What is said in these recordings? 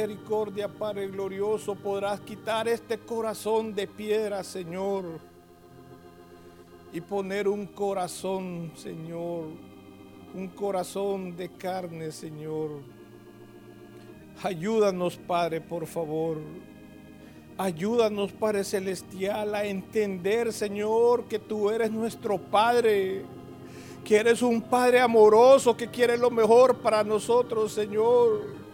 misericordia, Padre glorioso, podrás quitar este corazón de piedra, Señor, y poner un corazón, Señor, un corazón de carne, Señor. Ayúdanos, Padre, por favor. Ayúdanos, Padre Celestial, a entender, Señor, que tú eres nuestro Padre, que eres un Padre amoroso, que quiere lo mejor para nosotros, Señor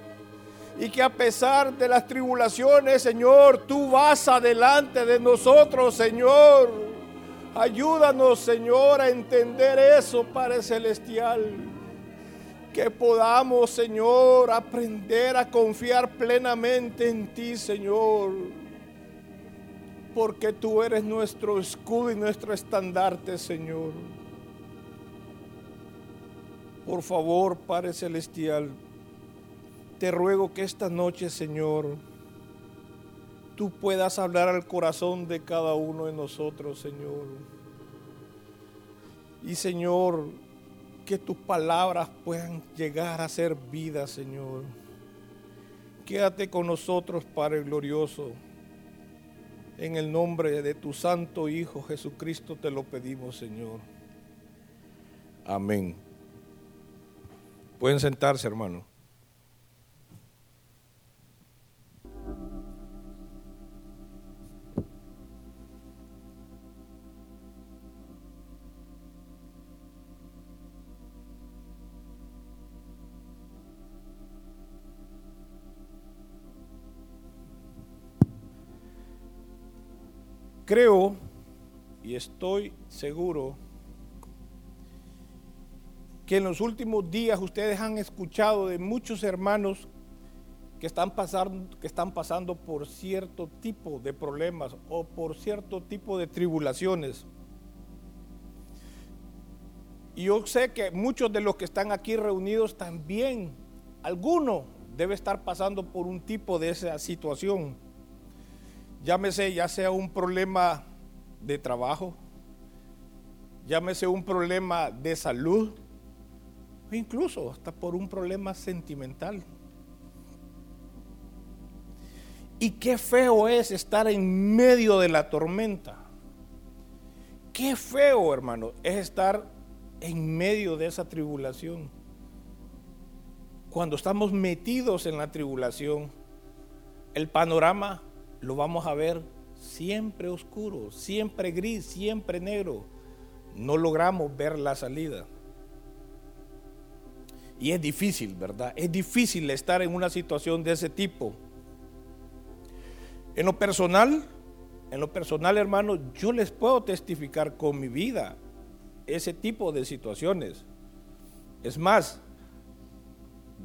y que a pesar de las tribulaciones, Señor, tú vas adelante de nosotros, Señor. Ayúdanos, Señor, a entender eso, Padre Celestial. Que podamos, Señor, aprender a confiar plenamente en ti, Señor. Porque tú eres nuestro escudo y nuestro estandarte, Señor. Por favor, Padre Celestial, te ruego que esta noche, Señor, tú puedas hablar al corazón de cada uno de nosotros, Señor. Y Señor, que tus palabras puedan llegar a ser vida, Señor. Quédate con nosotros, Padre glorioso. En el nombre de tu Santo Hijo Jesucristo te lo pedimos, Señor. Amén. Pueden sentarse, hermano. Creo y estoy seguro que en los últimos días ustedes han escuchado de muchos hermanos que están pasando, que están pasando por cierto tipo de problemas o por cierto tipo de tribulaciones. Y yo sé que muchos de los que están aquí reunidos también, alguno debe estar pasando por un tipo de esa situación llámese ya sea un problema de trabajo, llámese un problema de salud, incluso hasta por un problema sentimental. Y qué feo es estar en medio de la tormenta. Qué feo, hermano, es estar en medio de esa tribulación. Cuando estamos metidos en la tribulación, el panorama lo vamos a ver siempre oscuro, siempre gris, siempre negro. No logramos ver la salida. Y es difícil, ¿verdad? Es difícil estar en una situación de ese tipo. En lo personal, en lo personal, hermano, yo les puedo testificar con mi vida ese tipo de situaciones. Es más,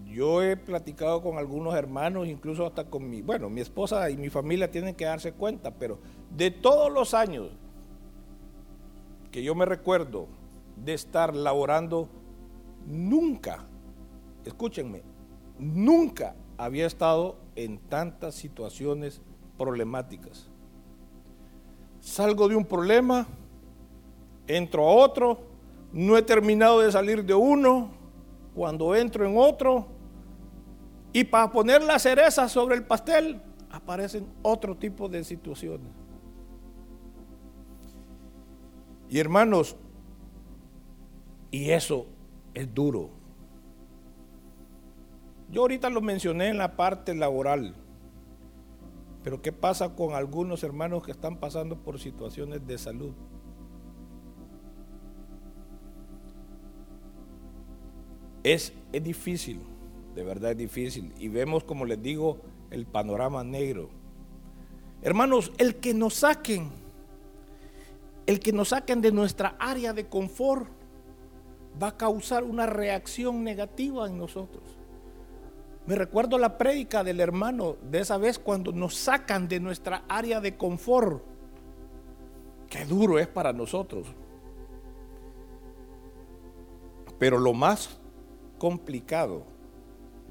yo he platicado con algunos hermanos, incluso hasta con mi, bueno, mi esposa y mi familia tienen que darse cuenta, pero de todos los años que yo me recuerdo de estar laborando, nunca, escúchenme, nunca había estado en tantas situaciones problemáticas. Salgo de un problema, entro a otro, no he terminado de salir de uno, cuando entro en otro, y para poner la cereza sobre el pastel, aparecen otro tipo de situaciones. Y hermanos, y eso es duro. Yo ahorita lo mencioné en la parte laboral, pero ¿qué pasa con algunos hermanos que están pasando por situaciones de salud? Es, es difícil de verdad es difícil. Y vemos, como les digo, el panorama negro. Hermanos, el que nos saquen, el que nos saquen de nuestra área de confort, va a causar una reacción negativa en nosotros. Me recuerdo la prédica del hermano de esa vez cuando nos sacan de nuestra área de confort. Qué duro es para nosotros. Pero lo más complicado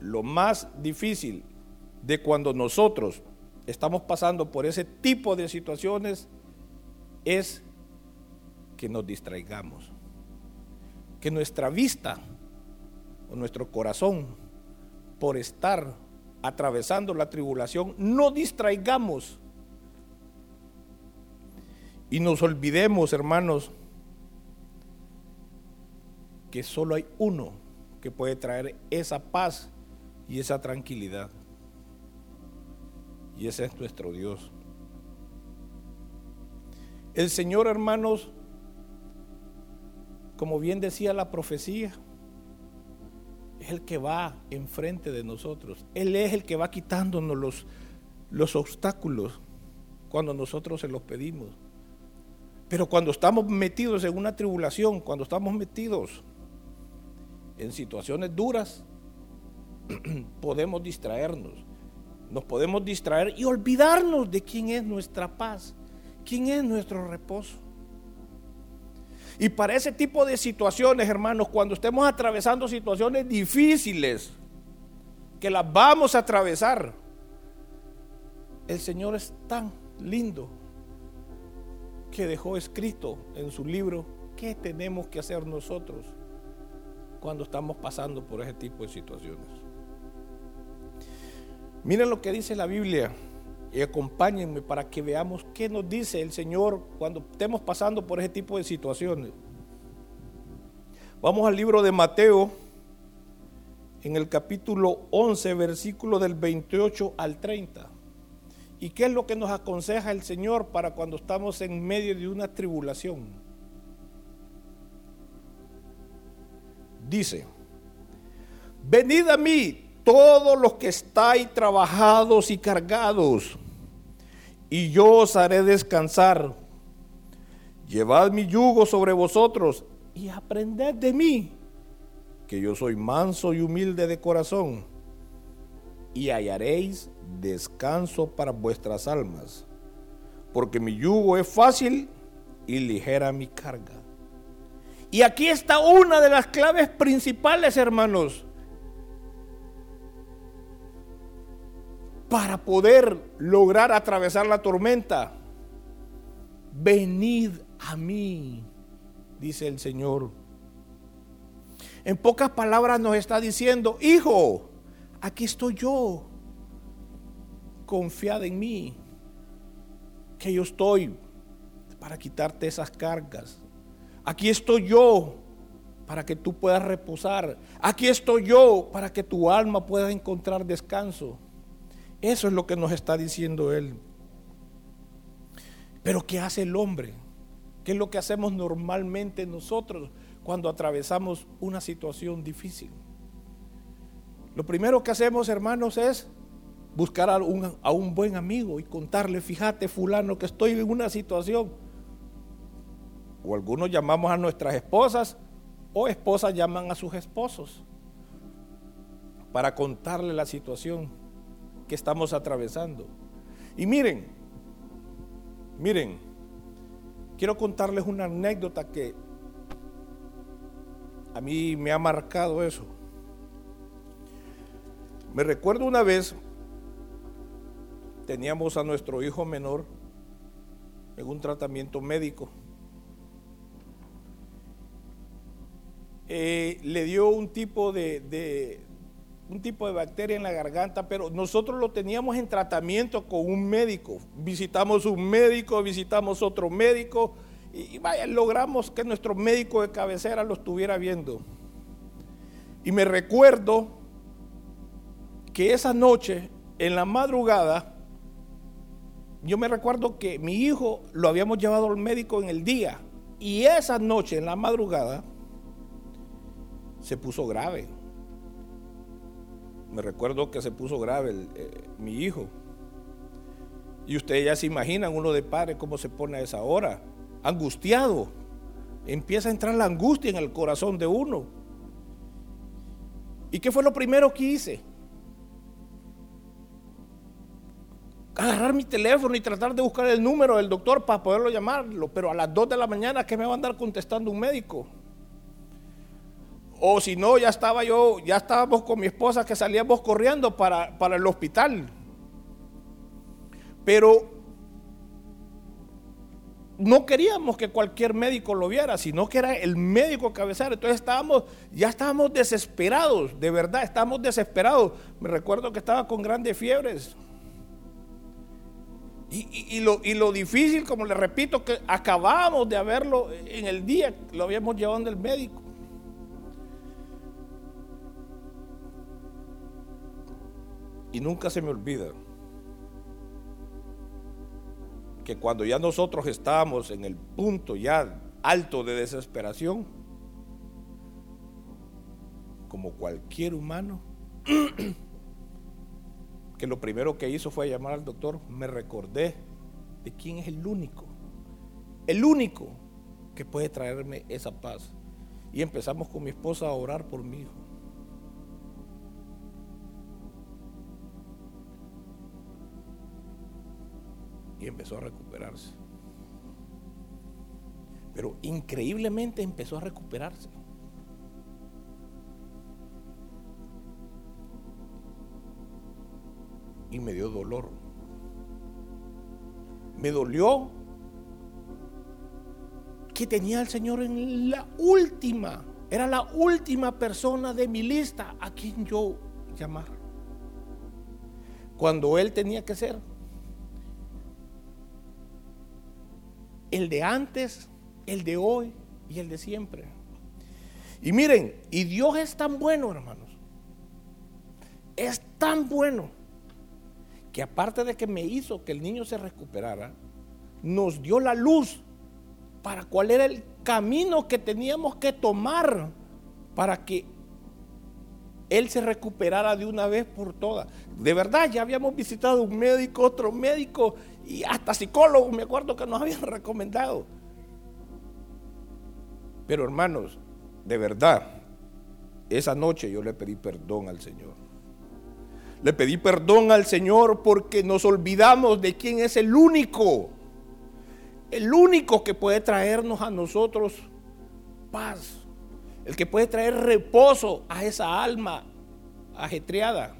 lo más difícil de cuando nosotros estamos pasando por ese tipo de situaciones es que nos distraigamos, que nuestra vista o nuestro corazón, por estar atravesando la tribulación, no distraigamos. Y nos olvidemos, hermanos, que solo hay uno que puede traer esa paz y esa tranquilidad. Y ese es nuestro Dios. El Señor, hermanos, como bien decía la profecía, es el que va enfrente de nosotros. Él es el que va quitándonos los, los obstáculos cuando nosotros se los pedimos. Pero cuando estamos metidos en una tribulación, cuando estamos metidos en situaciones duras, podemos distraernos. Nos podemos distraer y olvidarnos de quién es nuestra paz, quién es nuestro reposo. Y para ese tipo de situaciones, hermanos, cuando estemos atravesando situaciones difíciles, que las vamos a atravesar, el Señor es tan lindo que dejó escrito en su libro qué tenemos que hacer nosotros cuando estamos pasando por ese tipo de situaciones. Miren lo que dice la Biblia y acompáñenme para que veamos qué nos dice el Señor cuando estemos pasando por ese tipo de situaciones. Vamos al libro de Mateo en el capítulo 11, versículo del 28 al 30. ¿Y qué es lo que nos aconseja el Señor para cuando estamos en medio de una tribulación? Dice, venid a mí todos los que estáis trabajados y cargados, y yo os haré descansar. Llevad mi yugo sobre vosotros y aprended de mí, que yo soy manso y humilde de corazón, y hallaréis descanso para vuestras almas, porque mi yugo es fácil y ligera mi carga. Y aquí está una de las claves principales, hermanos, para poder lograr atravesar la tormenta. Venid a mí, dice el Señor. En pocas palabras nos está diciendo, hijo, aquí estoy yo confiad en mí, que yo estoy para quitarte esas cargas. Aquí estoy yo para que tú puedas reposar. Aquí estoy yo para que tu alma pueda encontrar descanso. Eso es lo que nos está diciendo Él. Pero ¿qué hace el hombre? ¿Qué es lo que hacemos normalmente nosotros cuando atravesamos una situación difícil? Lo primero que hacemos, hermanos, es buscar a un, buen amigo y contarle, fíjate fulano que estoy en una situación. O algunos llamamos a nuestras esposas o esposas llaman a sus esposos para contarle la situación que estamos atravesando. Y miren, miren, quiero contarles una anécdota que a mí me ha marcado eso. Me recuerdo una vez teníamos a nuestro hijo menor en un tratamiento médico. Eh, le dio un tipo de, un tipo de bacteria en la garganta, pero nosotros lo teníamos en tratamiento con un médico. Visitamos un médico, visitamos otro médico y, vaya, logramos que nuestro médico de cabecera lo estuviera viendo. Y me recuerdo que esa noche, en la madrugada, yo me recuerdo que mi hijo lo habíamos llevado al médico en el día y esa noche, en la madrugada, se puso grave. Me recuerdo que se puso grave eh, mi hijo. Y ustedes ya se imaginan uno de padre cómo se pone a esa hora, angustiado. Empieza a entrar la angustia en el corazón de uno. ¿Y qué fue lo primero que hice? agarrar mi teléfono y tratar de buscar el número del doctor para poderlo llamarlo, pero a las 2 de la mañana, ¿qué me va a andar contestando un médico? O si no, ya estaba yo, ya estábamos con mi esposa que salíamos corriendo para, para el hospital. Pero no queríamos que cualquier médico lo viera, sino que era el médico cabecera. Entonces estábamos, ya estábamos desesperados, de verdad, estábamos desesperados. Me recuerdo que estaba con grandes fiebres. Y, lo, y lo difícil, como le repito, que acabamos de haberlo en el día, lo habíamos llevado del médico. Y nunca se me olvida que cuando ya nosotros estábamos en el punto ya alto de desesperación, como cualquier humano, que lo primero que hizo fue llamar al doctor, me recordé de quién es el único, el único que puede traerme esa paz. Y empezamos con mi esposa a orar por mi hijo. Y empezó a recuperarse. Pero increíblemente empezó a recuperarse. Y me dio dolor. Me dolió que tenía al Señor en la última, era la última persona de mi lista a quien yo llamar. Cuando Él tenía que ser el de antes, el de hoy y el de siempre. Y miren, y Dios es tan bueno, hermanos. Es tan bueno que aparte de que me hizo que el niño se recuperara, nos dio la luz para cuál era el camino que teníamos que tomar para que él se recuperara de una vez por todas. De verdad, ya habíamos visitado un médico, otro médico y hasta psicólogos, me acuerdo que nos habían recomendado. Pero hermanos, de verdad, esa noche yo le pedí perdón al Señor. Le pedí perdón al Señor porque nos olvidamos de quién es el único, el único que puede traernos a nosotros paz el que puede traer reposo a esa alma ajetreada.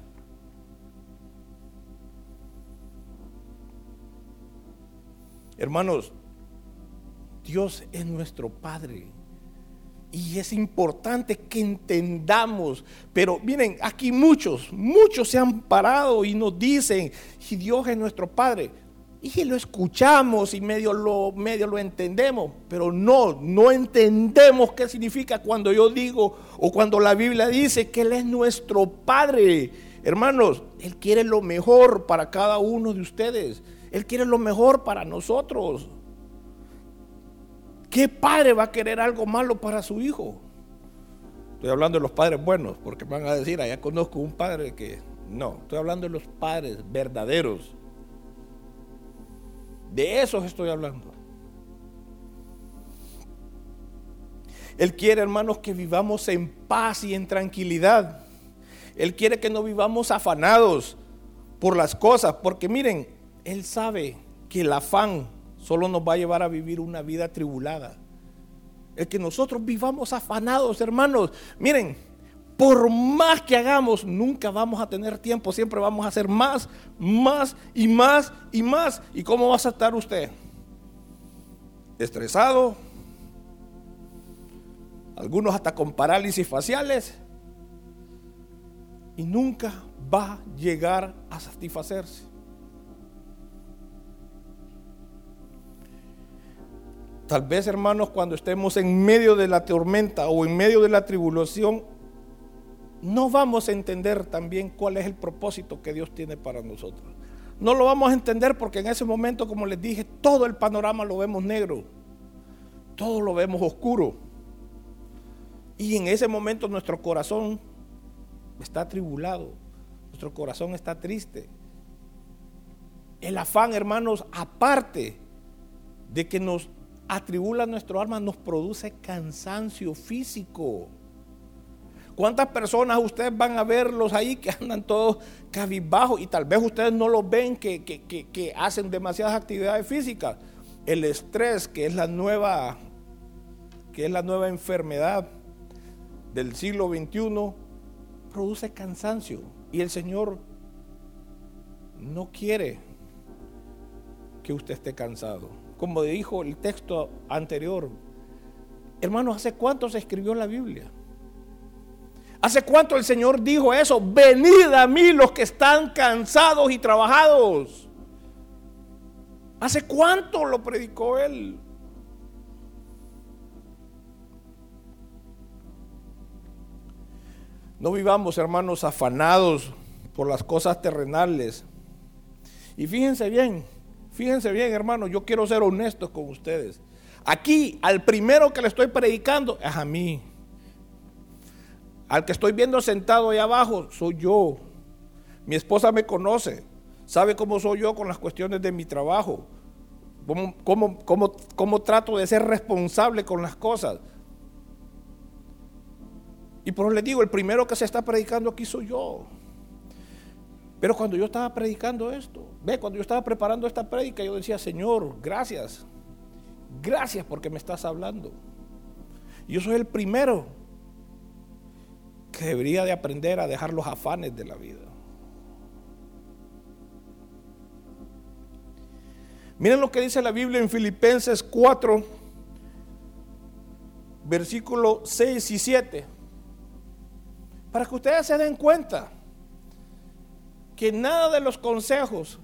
Hermanos, Dios es nuestro Padre. Y es importante que entendamos. Pero miren, aquí muchos, muchos se han parado y nos dicen, si Dios es nuestro Padre, y lo escuchamos y medio lo, medio lo entendemos, pero no, no entendemos qué significa cuando yo digo o cuando la Biblia dice que Él es nuestro Padre. Hermanos, Él quiere lo mejor para cada uno de ustedes. Él quiere lo mejor para nosotros. ¿Qué padre va a querer algo malo para su hijo? Estoy hablando de los padres buenos, porque van a decir, allá conozco un padre que... No, estoy hablando de los padres verdaderos de eso estoy hablando. Él quiere, hermanos, que vivamos en paz y en tranquilidad. Él quiere que no vivamos afanados por las cosas, porque miren, Él sabe que el afán solo nos va a llevar a vivir una vida tribulada. El que nosotros vivamos afanados, hermanos, miren, por más que hagamos, nunca vamos a tener tiempo, siempre vamos a hacer más, más y más y más. ¿Y cómo va a estar usted? Estresado, algunos hasta con parálisis faciales, y nunca va a llegar a satisfacerse. Tal vez, hermanos, cuando estemos en medio de la tormenta o en medio de la tribulación, no vamos a entender también cuál es el propósito que Dios tiene para nosotros. No lo vamos a entender porque en ese momento, como les dije, todo el panorama lo vemos negro, todo lo vemos oscuro. Y en ese momento nuestro corazón está atribulado, nuestro corazón está triste. El afán, hermanos, aparte de que nos atribula nuestro alma, nos produce cansancio físico. ¿Cuántas personas ustedes van a verlos ahí que andan todos cabizbajos y tal vez ustedes no los ven que, que, hacen demasiadas actividades físicas? El estrés, que es la nueva, que es la nueva enfermedad del siglo XXI, produce cansancio. Y el Señor no quiere que usted esté cansado. como dijo el texto anterior, hermanos, ¿hace cuánto se escribió la Biblia? ¿Hace cuánto el Señor dijo eso? Venid a mí los que están cansados y trabajados. ¿Hace cuánto lo predicó Él? No vivamos, hermanos, afanados por las cosas terrenales. Y fíjense bien, fíjense bien, hermanos, yo quiero ser honesto con ustedes. Aquí, al primero que le estoy predicando es a mí. Al que estoy viendo sentado ahí abajo soy yo. Mi esposa me conoce, sabe cómo soy yo con las cuestiones de mi trabajo, cómo, cómo trato de ser responsable con las cosas. Y por eso les digo, el primero que se está predicando aquí soy yo. Pero cuando yo estaba predicando esto, ve, cuando yo estaba preparando esta prédica, yo decía, Señor, gracias. Gracias porque me estás hablando. Yo soy el primero que debería de aprender a dejar los afanes de la vida. Miren lo que dice la Biblia en Filipenses 4, versículo 6 y 7. Para que ustedes se den cuenta que nada de los consejos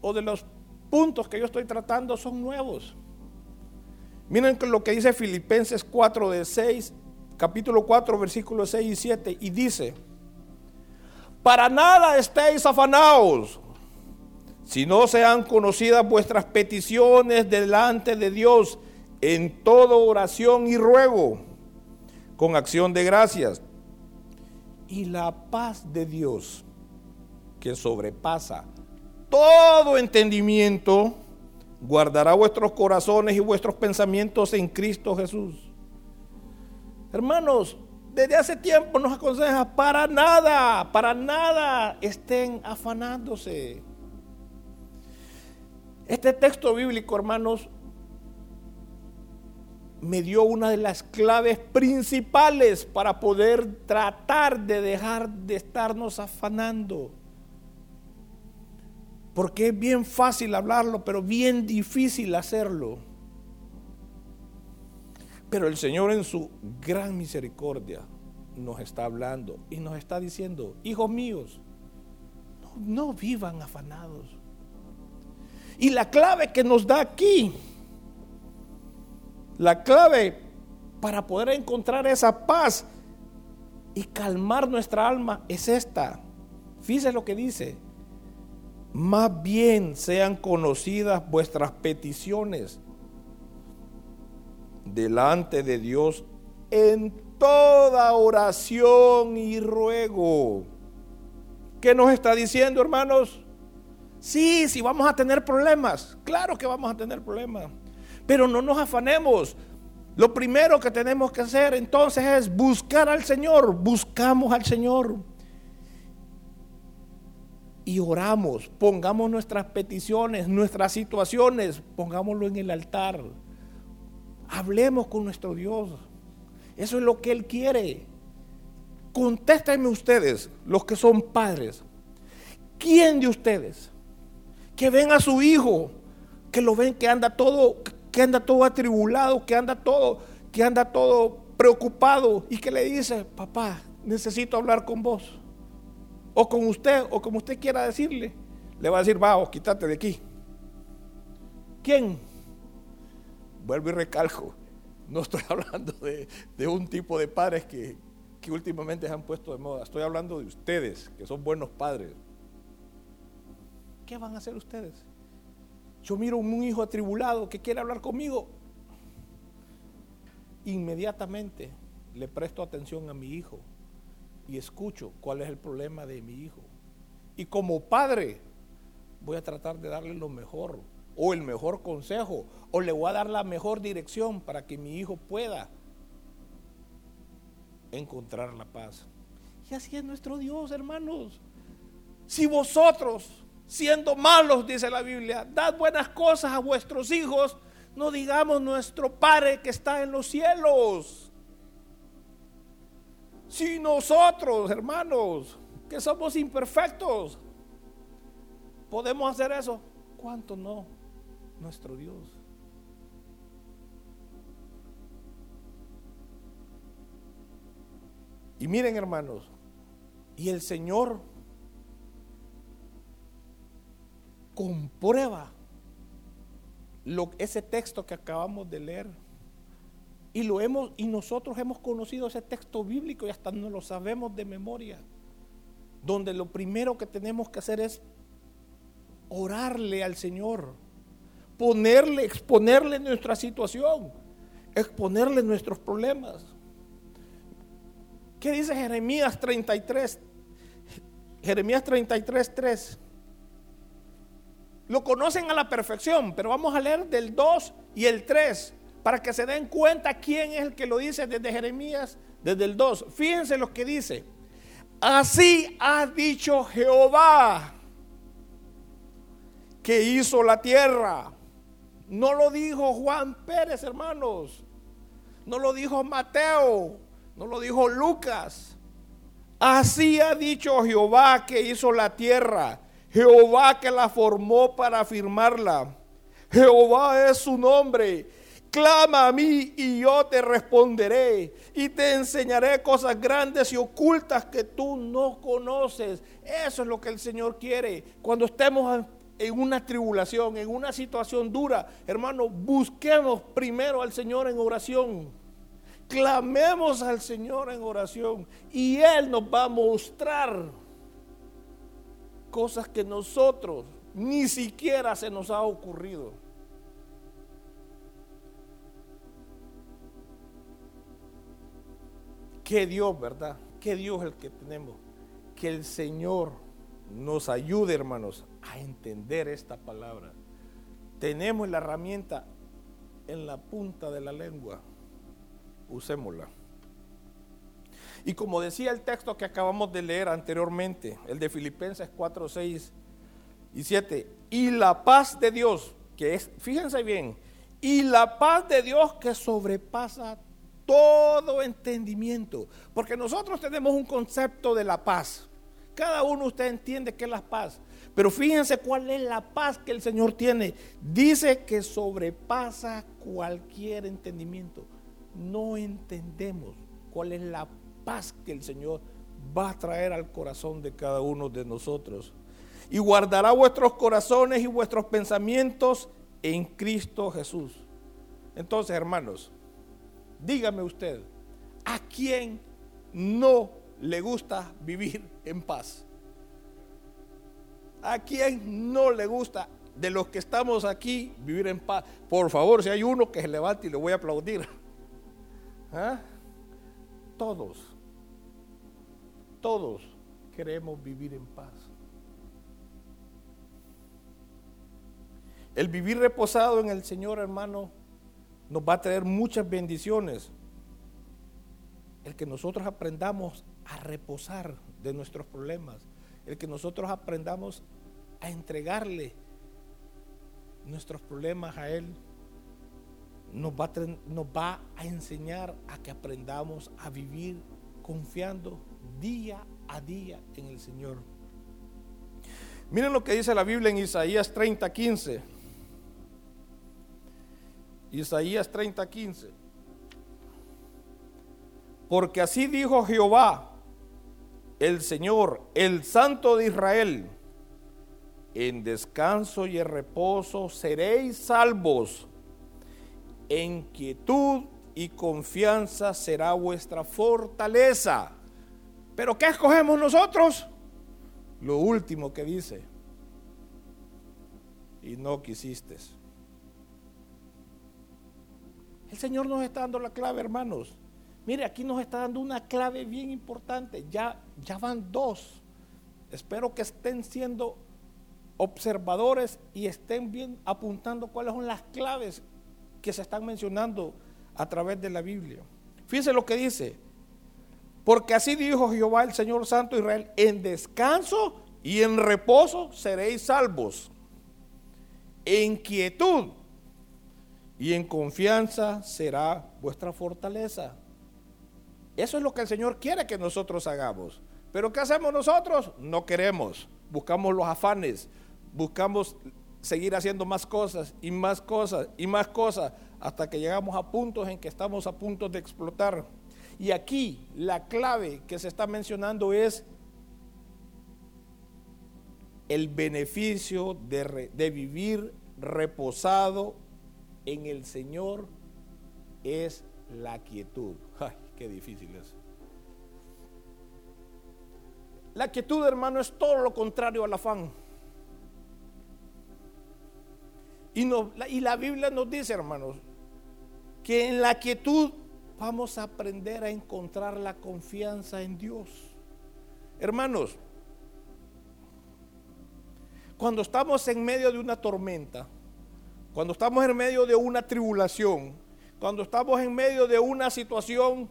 o de los puntos que yo estoy tratando son nuevos. Miren lo que dice Filipenses 4 de 6, capítulo 4, versículos 6 y 7, y dice, para nada estéis afanados, si no sean conocidas vuestras peticiones delante de Dios en toda oración y ruego, con acción de gracias y la paz de Dios, que sobrepasa todo entendimiento, guardará vuestros corazones y vuestros pensamientos en Cristo Jesús. Hermanos, desde hace tiempo nos aconseja para nada, para nada estén afanándose. Este texto bíblico, hermanos, me dio una de las claves principales para poder tratar de dejar de estarnos afanando. Porque es bien fácil hablarlo, pero bien difícil hacerlo. Pero el Señor en su gran misericordia nos está hablando y nos está diciendo, hijos míos, no, vivan afanados. Y la clave que nos da aquí la clave para poder encontrar esa paz y calmar nuestra alma es esta. Fíjese lo que dice. Más bien sean conocidas vuestras peticiones delante de Dios en toda oración y ruego. ¿Qué nos está diciendo, hermanos? Sí, sí vamos a tener problemas. Claro que vamos a tener problemas. Pero no nos afanemos. Lo primero que tenemos que hacer entonces es buscar al Señor. Buscamos al Señor. Y oramos, pongamos nuestras peticiones, nuestras situaciones, pongámoslo en el altar. Hablemos con nuestro Dios. Eso es lo que Él quiere. Contéstenme ustedes, los que son padres. ¿Quién de ustedes que ven a su hijo, que lo ven que anda todo, que anda todo atribulado, que anda todo, que anda todo preocupado y que le dice, papá, necesito hablar con vos. O con usted, o como usted quiera decirle. Le va a decir, va, quítate de aquí. ¿Quién? Vuelvo y recalco. No estoy hablando de, un tipo de padres que, que últimamente se han puesto de moda. Estoy hablando de ustedes, que son buenos padres. ¿Qué van a hacer ustedes? Yo miro un hijo atribulado que quiere hablar conmigo. Inmediatamente le presto atención a mi hijo y escucho cuál es el problema de mi hijo. Y como padre voy a tratar de darle lo mejor o el mejor consejo o le voy a dar la mejor dirección para que mi hijo pueda encontrar la paz. Y así es nuestro Dios, hermanos. Si vosotros siendo malos, dice la Biblia, dad buenas cosas a vuestros hijos, no digamos nuestro Padre que está en los cielos. Si nosotros, hermanos, que somos imperfectos, podemos hacer eso, ¿cuánto no? Nuestro Dios. Y miren hermanos, y el Señor comprueba lo, ese texto que acabamos de leer. Y lo hemos, y nosotros hemos conocido ese texto bíblico y hasta no lo sabemos de memoria. Donde lo primero que tenemos que hacer es orarle al Señor, ponerle, exponerle nuestra situación, exponerle nuestros problemas. ¿Qué dice Jeremías 33? Jeremías 33, 3. Lo conocen a la perfección, pero vamos a leer del 2 y el 3 para que se den cuenta quién es el que lo dice desde Jeremías, desde el 2. Fíjense lo que dice. Así ha dicho Jehová que hizo la tierra. No lo dijo Juan Pérez, hermanos. No lo dijo Mateo. No lo dijo Lucas. Así ha dicho Jehová que hizo la tierra. Jehová que la formó para afirmarla. Jehová es su nombre. Clama a mí y yo te responderé y te enseñaré cosas grandes y ocultas que tú no conoces. Eso es lo que el Señor quiere. Cuando estemos en una tribulación, en una situación dura, hermano, busquemos primero al Señor en oración. Clamemos al Señor en oración y Él nos va a mostrar cosas que nosotros ni siquiera se nos ha ocurrido. Qué Dios, ¿verdad? Qué Dios el que tenemos. Que el Señor nos ayude, hermanos, a entender esta palabra. Tenemos la herramienta en la punta de la lengua. Usémosla. Y como decía el texto que acabamos de leer anteriormente, el de Filipenses 4, 6 y 7, y la paz de Dios, que es, fíjense bien, y la paz de Dios que sobrepasa todo entendimiento, porque nosotros tenemos un concepto de la paz. Cada uno de ustedes entiende qué es la paz, pero fíjense cuál es la paz que el Señor tiene. Dice que sobrepasa cualquier entendimiento. No entendemos cuál es la paz que el Señor va a traer al corazón de cada uno de nosotros. Y guardará vuestros corazones y vuestros pensamientos en Cristo Jesús. Entonces, hermanos, dígame usted, ¿a quién no le gusta vivir en paz? ¿A quién no le gusta de los que estamos aquí vivir en paz? Por favor, si hay uno que se levante y le voy a aplaudir. ¿Ah? Todos todos queremos vivir en paz. El vivir reposado en el Señor, hermano, nos va a traer muchas bendiciones. El que nosotros aprendamos a reposar de nuestros problemas, el que nosotros aprendamos a entregarle nuestros problemas a Él, nos va, a, enseñar a que aprendamos a vivir confiando día a día en el Señor. Miren lo que dice la Biblia en Isaías 30, 15. Isaías 30, 15. Porque así dijo Jehová, el Señor, el Santo de Israel, en descanso y en reposo seréis salvos, en quietud y confianza será vuestra fortaleza. Pero ¿qué escogemos nosotros? Lo último que dice. Y no quisiste. El Señor nos está dando la clave, hermanos. Mire, aquí nos está dando una clave bien importante. Ya, ya van dos. Espero que estén siendo observadores y estén bien apuntando cuáles son las claves que se están mencionando a través de la Biblia. Fíjense lo que dice. Porque así dijo Jehová el Señor Santo Israel, en descanso y en reposo seréis salvos. En quietud y en confianza será vuestra fortaleza. Eso es lo que el Señor quiere que nosotros hagamos. Pero ¿qué hacemos nosotros? No queremos. Buscamos los afanes, buscamos seguir haciendo más cosas y más cosas y más cosas hasta que llegamos a puntos en que estamos a punto de explotar. Y aquí la clave que se está mencionando es el beneficio de, vivir reposado en el Señor es la quietud. Ay, qué difícil es. La quietud, hermano, es todo lo contrario al afán. Y, y la Biblia nos dice, hermanos, que en la quietud vamos a aprender a encontrar la confianza en Dios. Hermanos, cuando estamos en medio de una tormenta, cuando estamos en medio de una tribulación, cuando estamos en medio de una situación,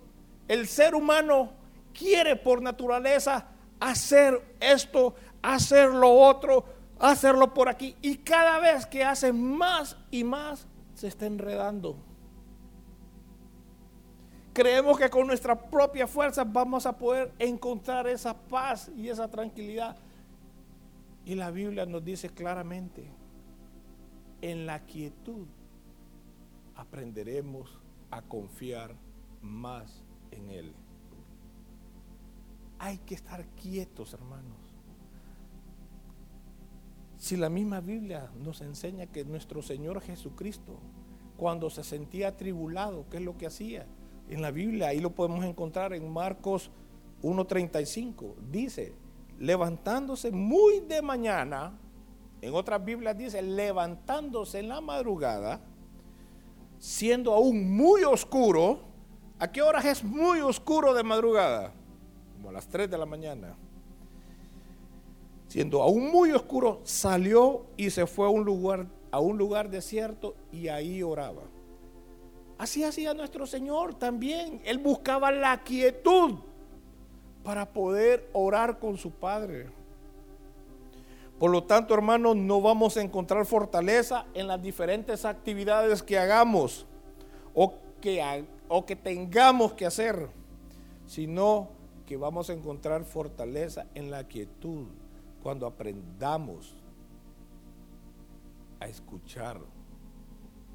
el ser humano quiere por naturaleza hacer esto, hacer lo otro, hacerlo por aquí. Y cada vez que hace más y más, se está enredando. Creemos que con nuestra propia fuerza vamos a poder encontrar esa paz y esa tranquilidad. Y la Biblia nos dice claramente, en la quietud aprenderemos a confiar más en Él. Hay que estar quietos, hermanos. Si la misma Biblia nos enseña que nuestro Señor Jesucristo, cuando se sentía atribulado, ¿qué es lo que hacía? En la Biblia, ahí lo podemos encontrar en Marcos 1.35, dice, levantándose muy de mañana, en otras Biblias dice, levantándose en la madrugada, siendo aún muy oscuro, ¿a qué horas es muy oscuro de madrugada? Como a las 3 de la mañana. Siendo aún muy oscuro, salió y se fue a un lugar, a un lugar desierto y ahí oraba. Así hacía nuestro Señor también. Él buscaba la quietud para poder orar con su Padre. Por lo tanto, hermanos, no vamos a encontrar fortaleza en las diferentes actividades que hagamos o que, o que tengamos que hacer, sino que vamos a encontrar fortaleza en la quietud cuando aprendamos a escuchar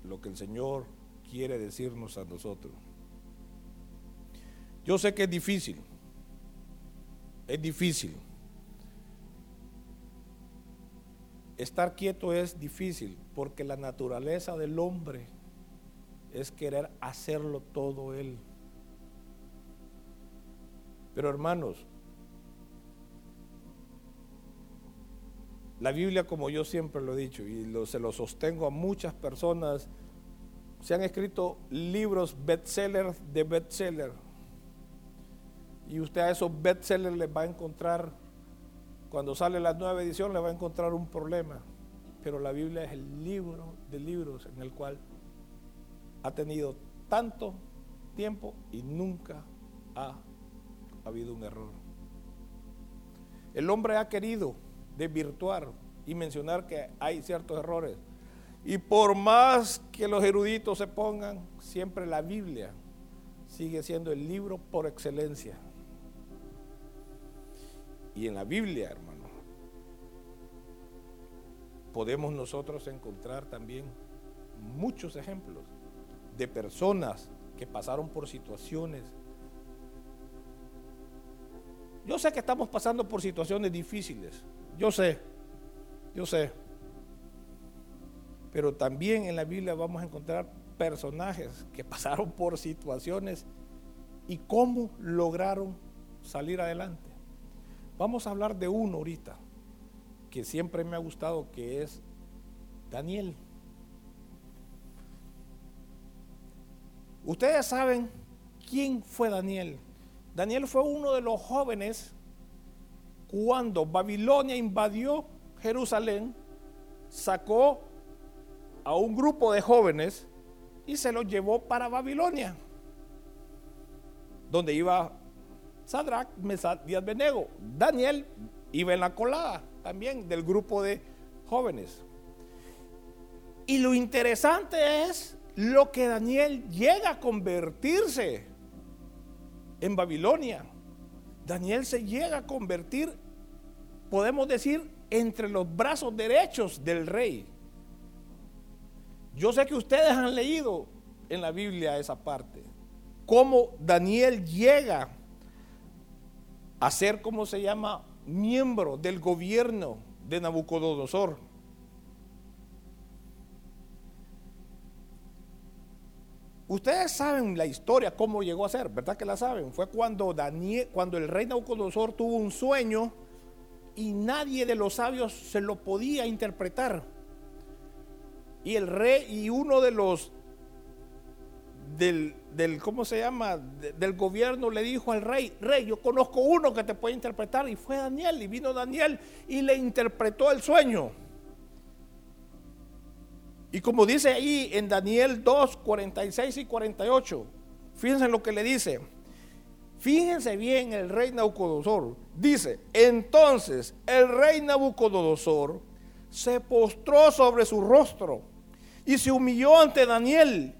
lo que el Señor quiere decirnos a nosotros. Yo sé que es difícil, es difícil. Estar quieto es difícil porque la naturaleza del hombre es querer hacerlo todo él. Pero hermanos, la Biblia, como yo siempre lo he dicho y se lo sostengo a muchas personas, se han escrito libros bestsellers de bestsellers. Y usted a esos bestsellers les va a encontrar cuando sale la nueva edición le va a encontrar un problema, pero la Biblia es el libro de libros en el cual ha tenido tanto tiempo y nunca ha habido un error. El hombre ha querido desvirtuar y mencionar que hay ciertos errores. Y por más que los eruditos se pongan, siempre la Biblia sigue siendo el libro por excelencia. Y en la Biblia, hermano, podemos nosotros encontrar también muchos ejemplos de personas que pasaron por situaciones. Yo sé que estamos pasando por situaciones difíciles, yo sé, yo sé. Pero también en la Biblia vamos a encontrar personajes que pasaron por situaciones y cómo lograron salir adelante. Vamos a hablar de uno ahorita, que siempre me ha gustado, que es Daniel. Ustedes saben quién fue Daniel. Daniel fue uno de los jóvenes cuando Babilonia invadió Jerusalén, sacó a un grupo de jóvenes y se los llevó para Babilonia, donde iba Sadrach, Mesach y Abednego. Daniel iba en la colada también del grupo de jóvenes. Y lo interesante es lo que Daniel llega a convertirse en Babilonia. Daniel se llega a convertir, podemos decir, entre los brazos derechos del rey. Yo sé que ustedes han leído en la Biblia esa parte. Cómo Daniel llega a ser, como se llama, miembro del gobierno de Nabucodonosor. Ustedes saben la historia, cómo llegó a ser, ¿verdad que la saben? Fue cuando, Daniel, cuando el rey Nabucodonosor tuvo un sueño y nadie de los sabios se lo podía interpretar. Y el rey y uno de los del, del ¿cómo se llama? del gobierno le dijo al rey, rey, yo conozco uno que te puede interpretar. Y fue Daniel, y vino Daniel y le interpretó el sueño. Y como dice ahí en Daniel 2, 46 y 48, fíjense lo que le dice. Fíjense bien el rey Nabucodonosor. Dice, entonces el rey Nabucodonosor se postró sobre su rostro y se humilló ante Daniel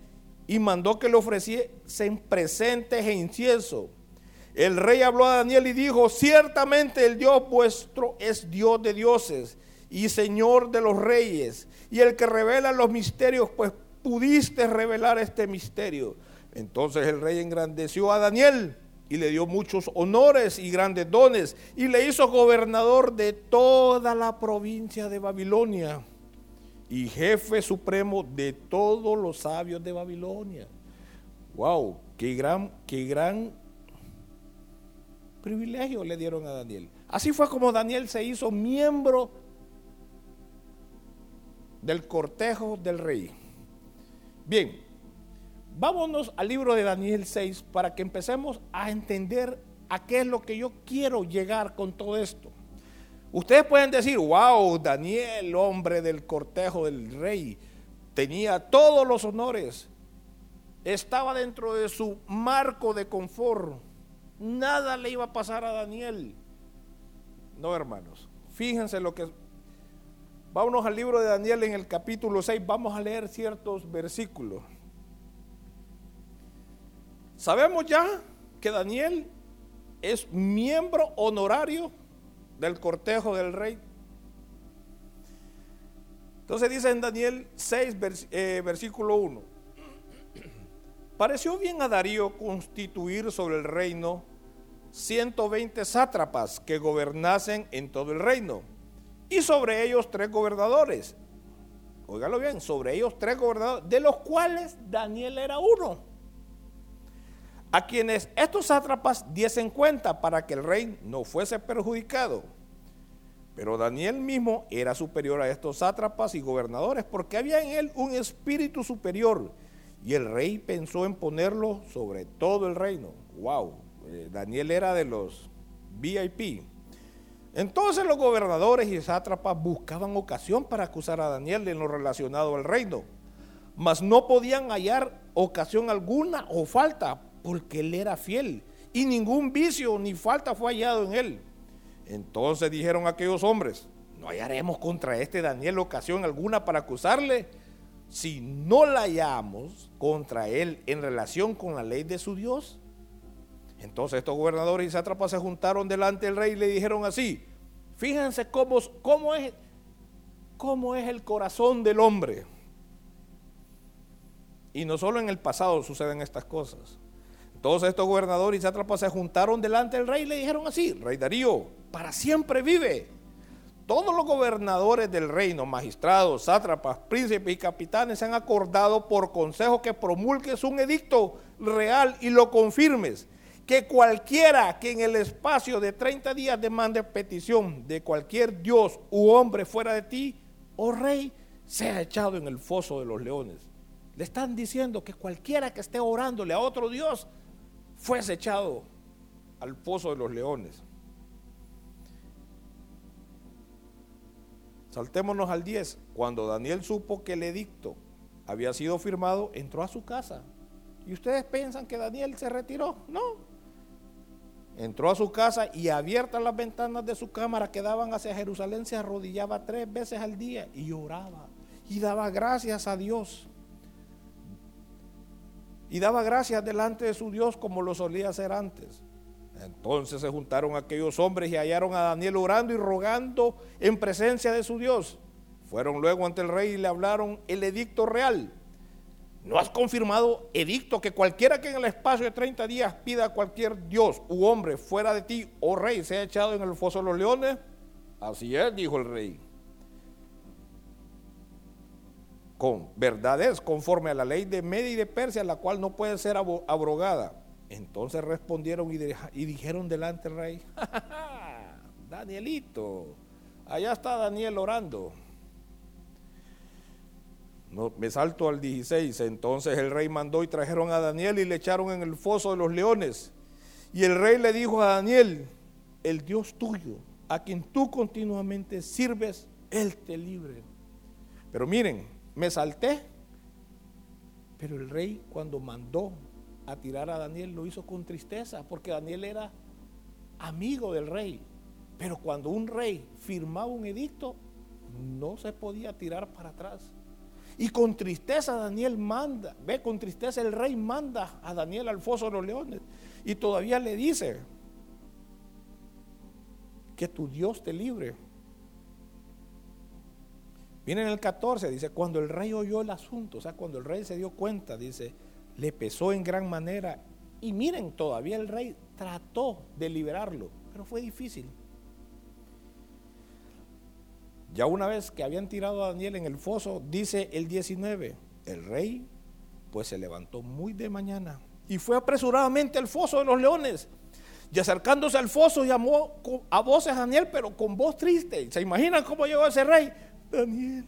y mandó que le ofreciesen presentes e incienso. El rey habló a Daniel y dijo, ciertamente el Dios vuestro es Dios de dioses y Señor de los reyes y el que revela los misterios, pues pudiste revelar este misterio. Entonces el rey engrandeció a Daniel y le dio muchos honores y grandes dones y le hizo gobernador de toda la provincia de Babilonia y jefe supremo de todos los sabios de Babilonia. Wow, qué gran, qué gran privilegio le dieron a Daniel. Así fue como Daniel se hizo miembro del cortejo del rey. Bien, vámonos al libro de Daniel 6 para que empecemos a entender a qué es lo que yo quiero llegar con todo esto. Ustedes pueden decir, wow, Daniel, hombre del cortejo del rey, tenía todos los honores, estaba dentro de su marco de confort, nada le iba a pasar a Daniel. No, hermanos, fíjense lo que... Vámonos al libro de Daniel en el capítulo 6, vamos a leer ciertos versículos. Sabemos ya que Daniel es miembro honorario del cortejo del rey. Entonces dice en Daniel 6, eh, versículo 1. Pareció bien a Darío constituir sobre el reino 120 sátrapas que gobernasen en todo el reino, y sobre ellos tres gobernadores. Óigalo bien, sobre ellos tres gobernadores, de los cuales Daniel era uno. A quienes estos sátrapas diesen cuenta para que el rey no fuese perjudicado. Pero Daniel mismo era superior a estos sátrapas y gobernadores porque había en él un espíritu superior y el rey pensó en ponerlo sobre todo el reino. Wow, eh, Daniel era de los VIP. Entonces los gobernadores y sátrapas buscaban ocasión para acusar a Daniel en lo relacionado al reino, mas no podían hallar ocasión alguna o falta porque él era fiel y ningún vicio ni falta fue hallado en él. Entonces dijeron aquellos hombres, no hallaremos contra este Daniel ocasión alguna para acusarle si no la hallamos contra él en relación con la ley de su Dios. Entonces estos gobernadores y sátrapas se juntaron delante del rey y le dijeron así, fíjense cómo, es, cómo es el corazón del hombre. Y no solo en el pasado suceden estas cosas. Todos estos gobernadores y sátrapas se juntaron delante del rey y le dijeron así, rey Darío, para siempre vive. Todos los gobernadores del reino, magistrados, sátrapas, príncipes y capitanes se han acordado por consejo que promulgues un edicto real y lo confirmes. Que cualquiera que en el espacio de 30 días demande petición de cualquier dios u hombre fuera de ti, oh rey, sea echado en el foso de los leones. Le están diciendo que cualquiera que esté orándole a otro dios fue echado al pozo de los leones. Saltémonos al 10. Cuando Daniel supo que el edicto había sido firmado, entró a su casa. ¿Y ustedes piensan que Daniel se retiró? No. Entró a su casa y abiertas las ventanas de su cámara que daban hacia Jerusalén, se arrodillaba tres veces al día y oraba y daba gracias a Dios y daba gracias delante de su Dios como lo solía hacer antes. Entonces se juntaron aquellos hombres y hallaron a Daniel orando y rogando en presencia de su Dios. Fueron luego ante el rey y le hablaron el edicto real. ¿No has confirmado edicto que cualquiera que en el espacio de 30 días pida a cualquier dios u hombre fuera de ti, oh rey, sea echado en el foso de los leones? Así es, dijo el rey. Con verdad es, conforme a la ley de Media y de Persia, la cual no puede ser abrogada. Entonces respondieron y, dijeron delante del rey, Danielito, allá está Daniel orando. Me salto al 16. Entonces el rey mandó y trajeron a Daniel y le echaron en el foso de los leones. Y el rey le dijo a Daniel, el Dios tuyo, a quien tú continuamente sirves, Él te libre. Pero miren, me salté, pero el rey cuando mandó a tirar a Daniel lo hizo con tristeza, porque Daniel era amigo del rey. Pero cuando un rey firmaba un edicto, no se podía tirar para atrás. Y con tristeza Daniel manda, ve, con tristeza el rey manda a Daniel al foso de los leones. Y todavía le dice que tu Dios te libre. Viene en el 14, dice, cuando el rey oyó el asunto, o sea, cuando el rey se dio cuenta, dice, le pesó en gran manera. Y miren, todavía el rey trató de liberarlo, pero fue difícil. Ya una vez que habían tirado a Daniel en el foso, dice el 19, el rey pues se levantó muy de mañana y fue apresuradamente al foso de los leones. Y acercándose al foso llamó a voces a Daniel, pero con voz triste. ¿Se imaginan cómo llegó ese rey? Daniel,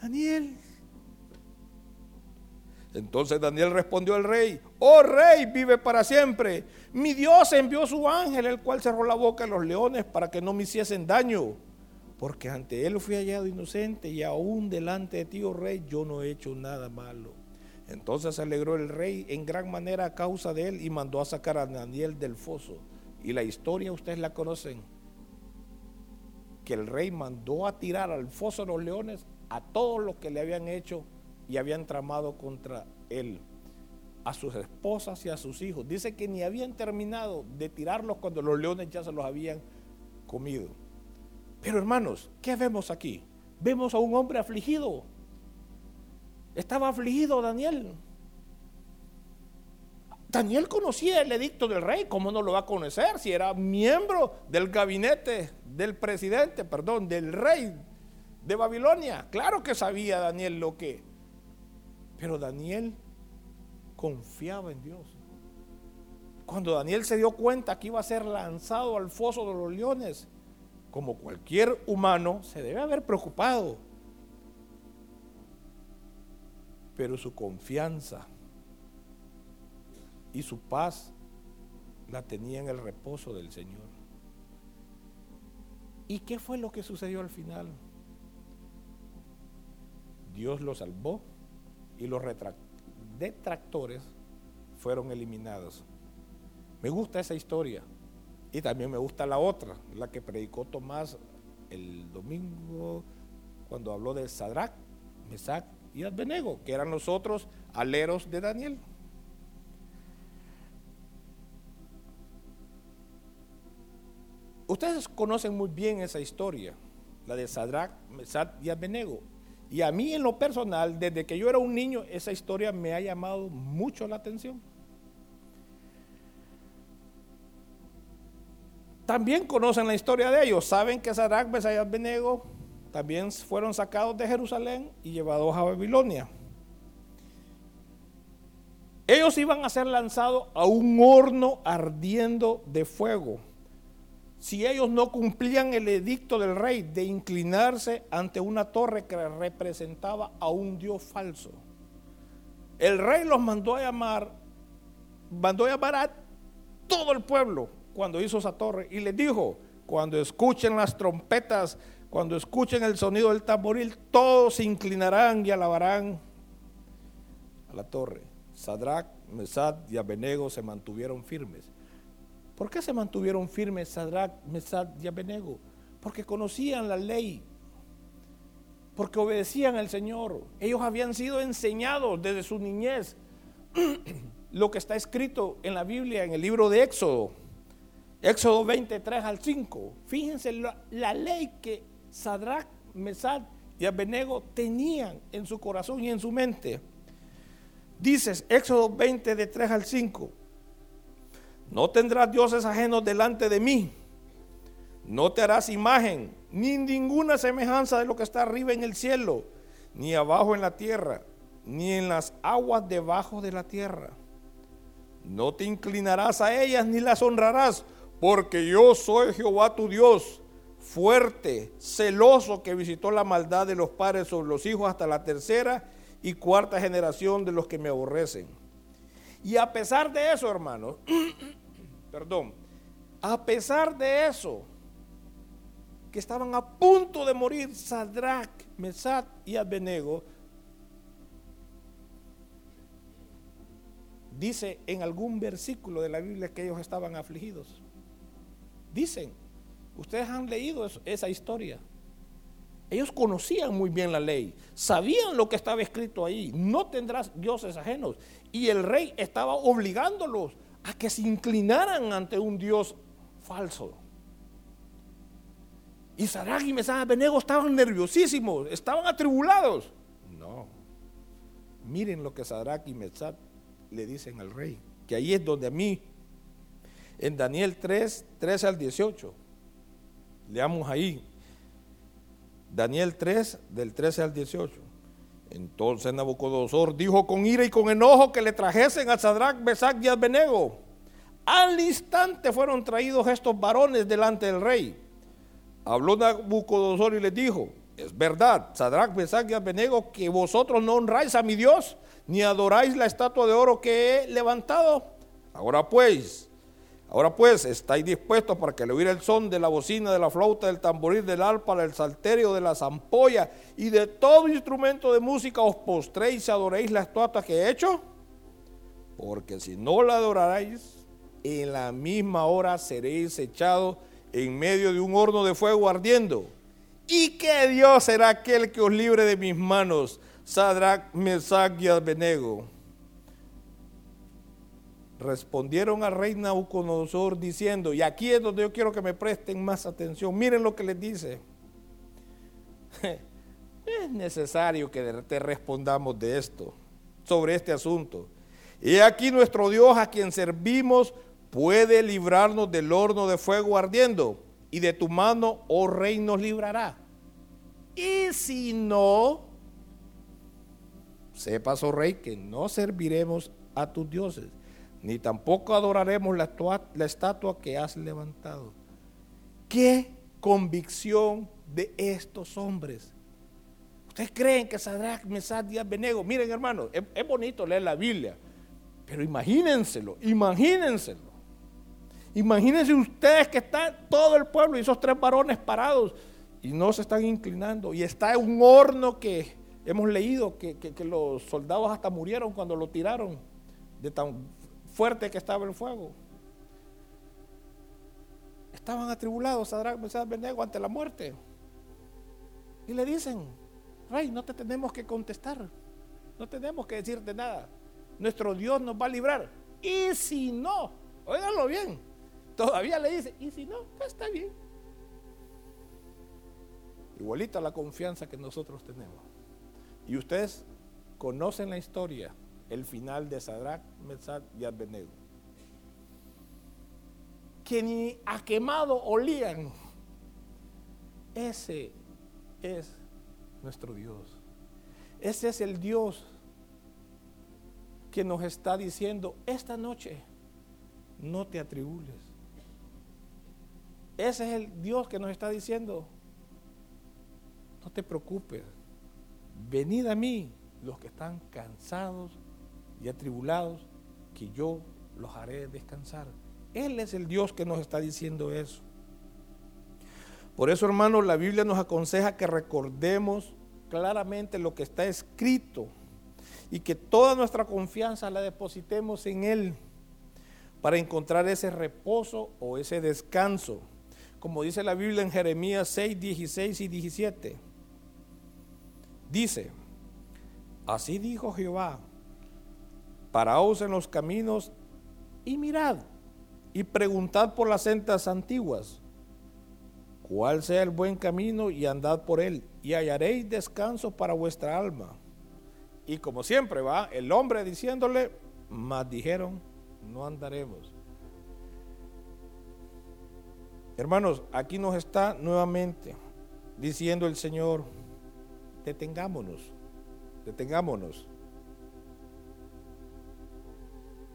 Daniel. Entonces Daniel respondió al rey, oh rey, vive para siempre. Mi Dios envió su ángel, el cual cerró la boca de los leones para que no me hiciesen daño porque ante él fui hallado inocente y aún delante de ti, oh rey, yo no he hecho nada malo. Entonces se alegró el rey en gran manera a causa de él y mandó a sacar a Daniel del foso. Y la historia ustedes la conocen, que el rey mandó a tirar al foso de los leones a todos los que le habían hecho y habían tramado contra él, a sus esposas y a sus hijos. Dice que ni habían terminado de tirarlos cuando los leones ya se los habían comido. Pero hermanos, ¿qué vemos aquí? Vemos a un hombre afligido. Estaba afligido Daniel. Daniel conocía el edicto del rey, ¿cómo no lo va a conocer si era miembro del gabinete del presidente, perdón, del rey de Babilonia? Claro que sabía Daniel lo que. Pero Daniel confiaba en Dios. Cuando Daniel se dio cuenta que iba a ser lanzado al foso de los leones, como cualquier humano, se debe haber preocupado. Pero su confianza y su paz la tenía en el reposo del Señor. ¿Y qué fue lo que sucedió al final? Dios lo salvó y los detractores fueron eliminados. Me gusta esa historia. Y también me gusta la otra, la que predicó Tomás el domingo cuando habló de Sadrach, Mesach y Abednego, que eran los otros aleros de Daniel. Ustedes conocen muy bien esa historia, la de Sadrach, Mesach y Abednego. Y a mí en lo personal, desde que yo era un niño, esa historia me ha llamado mucho la atención. También conocen la historia de ellos. Saben que Sadrach, Mesach y también fueron sacados de Jerusalén y llevados a Babilonia. Ellos iban a ser lanzados a un horno ardiendo de fuego. Si ellos no cumplían el edicto del rey de inclinarse ante una torre que representaba a un dios falso. El rey los mandó a llamar, mandó a llamar a todo el pueblo cuando hizo esa torre y les dijo, cuando escuchen las trompetas, cuando escuchen el sonido del tamboril, todos se inclinarán y alabarán a la torre. Sadrach, Mesad y Abenego se mantuvieron firmes. ¿Por qué se mantuvieron firmes Sadrach, Mesad y Abenego? Porque conocían la ley, porque obedecían al Señor. Ellos habían sido enseñados desde su niñez lo que está escrito en la Biblia, en el libro de Éxodo. Éxodo 23 al 5. Fíjense la, ley que Sadrach, Mesad y Abednego tenían en su corazón y en su mente. Dices, Éxodo 20 de 3 al 5, no tendrás dioses ajenos delante de mí, no te harás imagen, ni ninguna semejanza de lo que está arriba en el cielo, ni abajo en la tierra, ni en las aguas debajo de la tierra. No te inclinarás a ellas ni las honrarás, porque yo soy Jehová tu Dios, fuerte, celoso, que visitó la maldad de los padres sobre los hijos hasta la tercera y cuarta generación de los que me aborrecen. Y a pesar de eso, hermanos, perdón, a pesar de eso, que estaban a punto de morir, Sadrach, Mesat y Abednego, dice en algún versículo de la Biblia que ellos estaban afligidos. Dicen, ustedes han leído esa historia. Ellos conocían muy bien la ley, sabían lo que estaba escrito ahí, no tendrás dioses ajenos. Y el rey estaba obligándolos a que se inclinaran ante un Dios falso. Y Sadrach y Mesach Benego estaban nerviosísimos, estaban atribulados. No. Miren lo que Sadrach y Mesach le dicen al rey, que ahí es donde a mí, en Daniel 3, 13 al 18, leamos ahí, Daniel 3, del 13 al 18. Entonces Nabucodonosor dijo con ira y con enojo que le trajesen a Sadrach, Mesach y Abednego. Al instante fueron traídos estos varones delante del rey habló Nabucodonosor y les dijo, es verdad, Sadrach, Mesach y Abednego, que vosotros no honráis a mi Dios, ni adoráis la estatua de oro que he levantado. Ahora pues, ahora pues, estáis dispuestos para que le oír el son de la bocina, de la flauta, del tamboril, del arpa, del salterio, de la zampolla y de todo instrumento de música os postréis y adoréis la estatua que he hecho. Porque si no la adoraréis, en la misma hora seréis echados en medio de un horno de fuego ardiendo. ¿Y qué Dios será aquel que os libre de mis manos? Sadrach, Mesach y Abednego. Respondieron al rey Nabucodonosor diciendo, y aquí es donde yo quiero que me presten más atención. Miren lo que les dice. Es necesario que te respondamos de esto, sobre este asunto. Y aquí nuestro Dios a quien servimos puede librarnos del horno de fuego ardiendo, y de tu mano, oh rey, nos librará. Y si no, sepas, oh rey, que no serviremos a tus dioses, ni tampoco adoraremos la, estatua que has levantado. ¿Qué convicción de estos hombres? ¿Ustedes creen que Sadrach, Mesad y Abednego? Miren, hermanos, es, bonito leer la Biblia, pero imagínenselo, imagínenselo. Imagínense ustedes que está todo el pueblo y esos tres varones parados y no se están inclinando. Y está un horno que hemos leído que, los soldados hasta murieron cuando lo tiraron de tan fuerte que estaba el fuego. Estaban atribulados Sadrach, Mesach, Benego ante la muerte. Y le dicen, Rey, no te tenemos que contestar. No tenemos que decirte nada. Nuestro Dios nos va a librar. Y si no, óiganlo bien, Todavía le dice, y si no, pues está bien. Igualita la confianza que nosotros tenemos. Y ustedes conocen la historia, el final de Sadrach, Mesach y Abednego. Que ni a quemado olían. Ese es nuestro Dios. Ese es el Dios que nos está diciendo esta noche, no te atribules. Ese es el Dios que nos está diciendo, no te preocupes, venid a mí los que están cansados y atribulados, que yo los haré descansar. Él es el Dios que nos está diciendo eso. Por eso, hermanos, la Biblia nos aconseja que recordemos claramente lo que está escrito y que toda nuestra confianza la depositemos en Él para encontrar ese reposo o ese descanso como dice la Biblia en Jeremías 6, 16 y 17. Dice, así dijo Jehová, paraos en los caminos y mirad y preguntad por las sendas antiguas, cuál sea el buen camino y andad por él, y hallaréis descanso para vuestra alma. Y como siempre va, el hombre diciéndole, mas dijeron, no andaremos. Hermanos, aquí nos está nuevamente diciendo el Señor, detengámonos, detengámonos.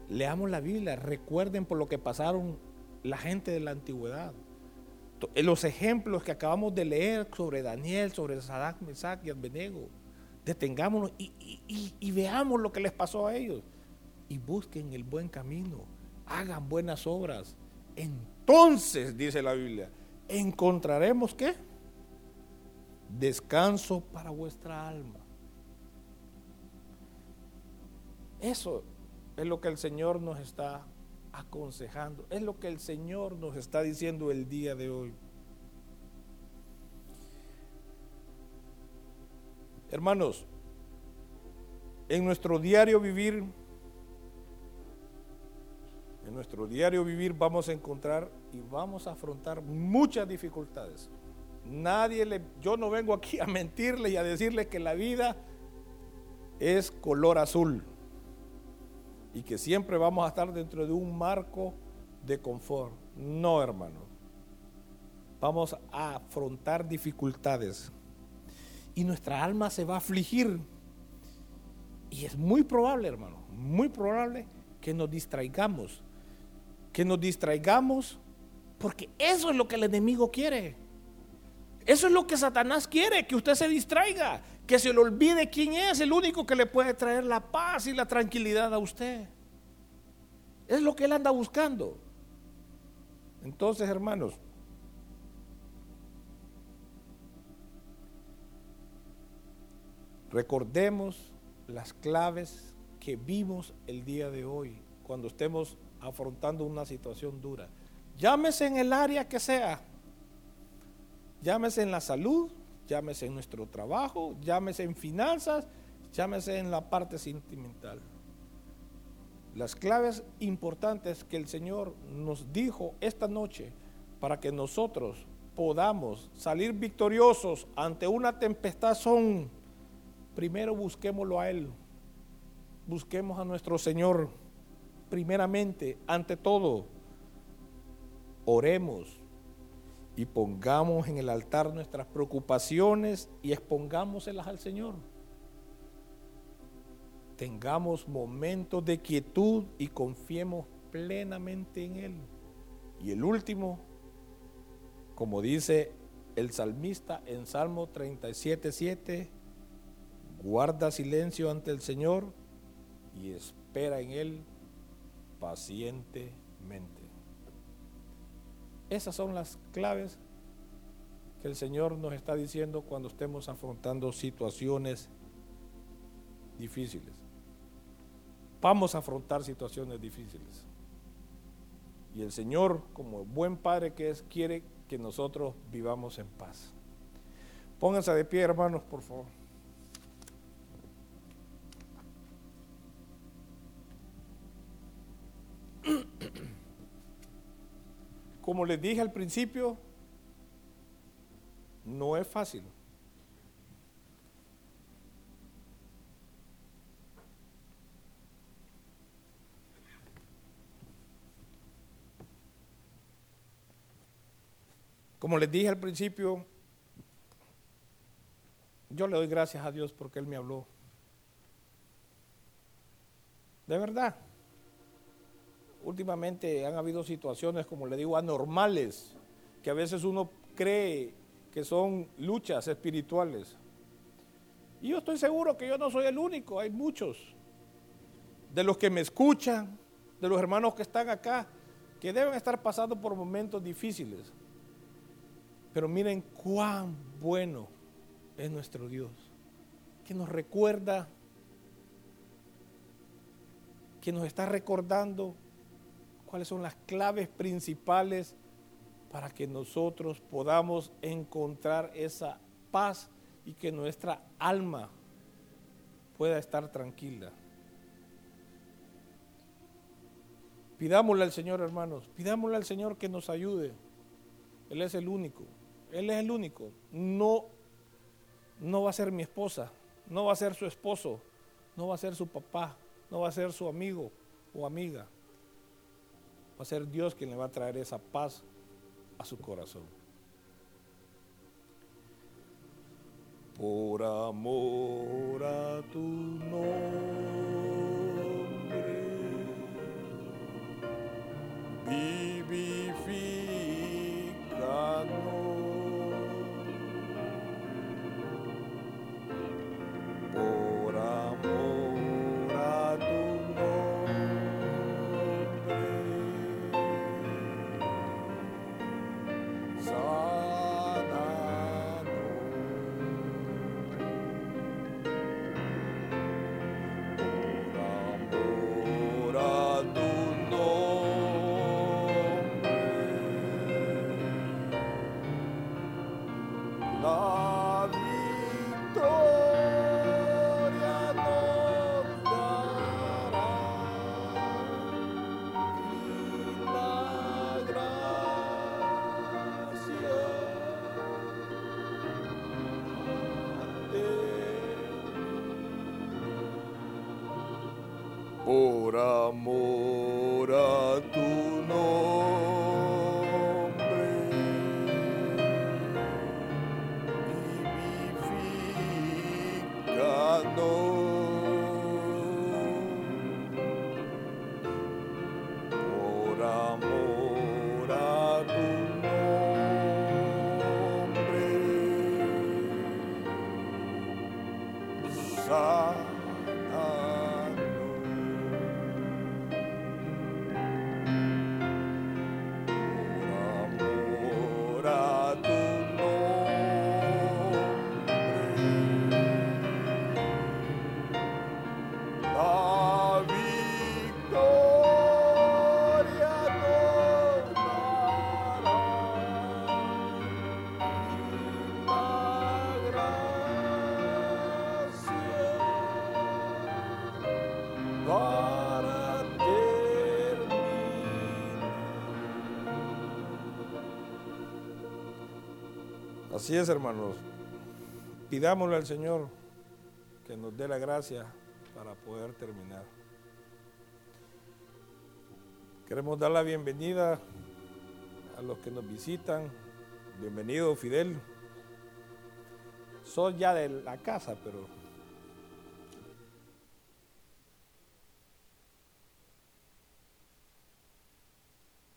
Leamos la Biblia, recuerden por lo que pasaron la gente de la antigüedad. Los ejemplos que acabamos de leer sobre Daniel, sobre Sadak, Mesach y Abednego. Detengámonos y, veamos lo que les pasó a ellos. Y busquen el buen camino. Hagan buenas obras. Entonces, dice la Biblia, encontraremos qué? Descanso para vuestra alma. Eso es lo que el Señor nos está aconsejando. Es lo que el Señor nos está diciendo el día de hoy. Hermanos, en nuestro diario vivir, en nuestro diario vivir vamos a encontrar y vamos a afrontar muchas dificultades. Nadie le, yo no vengo aquí a mentirle y a decirle que la vida es color azul y que siempre vamos a estar dentro de un marco de confort. No, hermano. Vamos a afrontar dificultades y nuestra alma se va a afligir. Y es muy probable, hermano, muy probable que nos distraigamos. Que nos distraigamos porque eso es lo que el enemigo quiere. Eso es lo que Satanás quiere, que usted se distraiga, que se le olvide quién es el único que le puede traer la paz y la tranquilidad a usted. Es lo que él anda buscando. Entonces, hermanos, recordemos las claves que vimos el día de hoy, cuando estemos afrontando una situación dura. Llámese en el área que sea, Llámese en la salud, llámese en nuestro trabajo, llámese en finanzas, llámese en la parte sentimental. Las claves importantes que el Señor nos dijo esta noche para que nosotros podamos salir victoriosos ante una tempestad son, primero busquémoslo a Él, busquemos a nuestro Señor, primeramente, ante todo, oremos, y pongamos en el altar nuestras preocupaciones y expongámoselas al Señor. Tengamos momentos de quietud y confiemos plenamente en Él. Y el último, como dice el salmista en Salmo 37.7, guarda silencio ante el Señor y espera en Él pacientemente. Esas son las claves que el Señor nos está diciendo cuando estemos afrontando situaciones difíciles. Vamos a afrontar situaciones difíciles. Y el Señor, como buen Padre que es, quiere que nosotros vivamos en paz. Pónganse de pie, hermanos, por favor. Como les dije al principio, no es fácil. Como les dije al principio, yo le doy gracias a Dios porque Él me habló. De verdad últimamente han habido situaciones, como le digo, anormales, que a veces uno cree que son luchas espirituales. Y yo estoy seguro que yo no soy el único, hay muchos de los que me escuchan, de los hermanos que están acá, que deben estar pasando por momentos difíciles. Pero miren cuán bueno es nuestro Dios, que nos recuerda, que nos está recordando cuáles son las claves principales para que nosotros podamos encontrar esa paz y que nuestra alma pueda estar tranquila. Pidámosle al Señor, hermanos, pidámosle al Señor que nos ayude. Él es el único. Él es el único. No, no va a ser mi esposa, no va a ser su esposo, no va a ser su papá, no va a ser su amigo o amiga. Va a ser Dios quien le va a traer esa paz a su corazón. Por amor a tu nombre. por amor a tu Así es, hermanos. Pidámosle al Señor que nos dé la gracia para poder terminar. Queremos dar la bienvenida a los que nos visitan. Bienvenido, Fidel. Soy ya de la casa, pero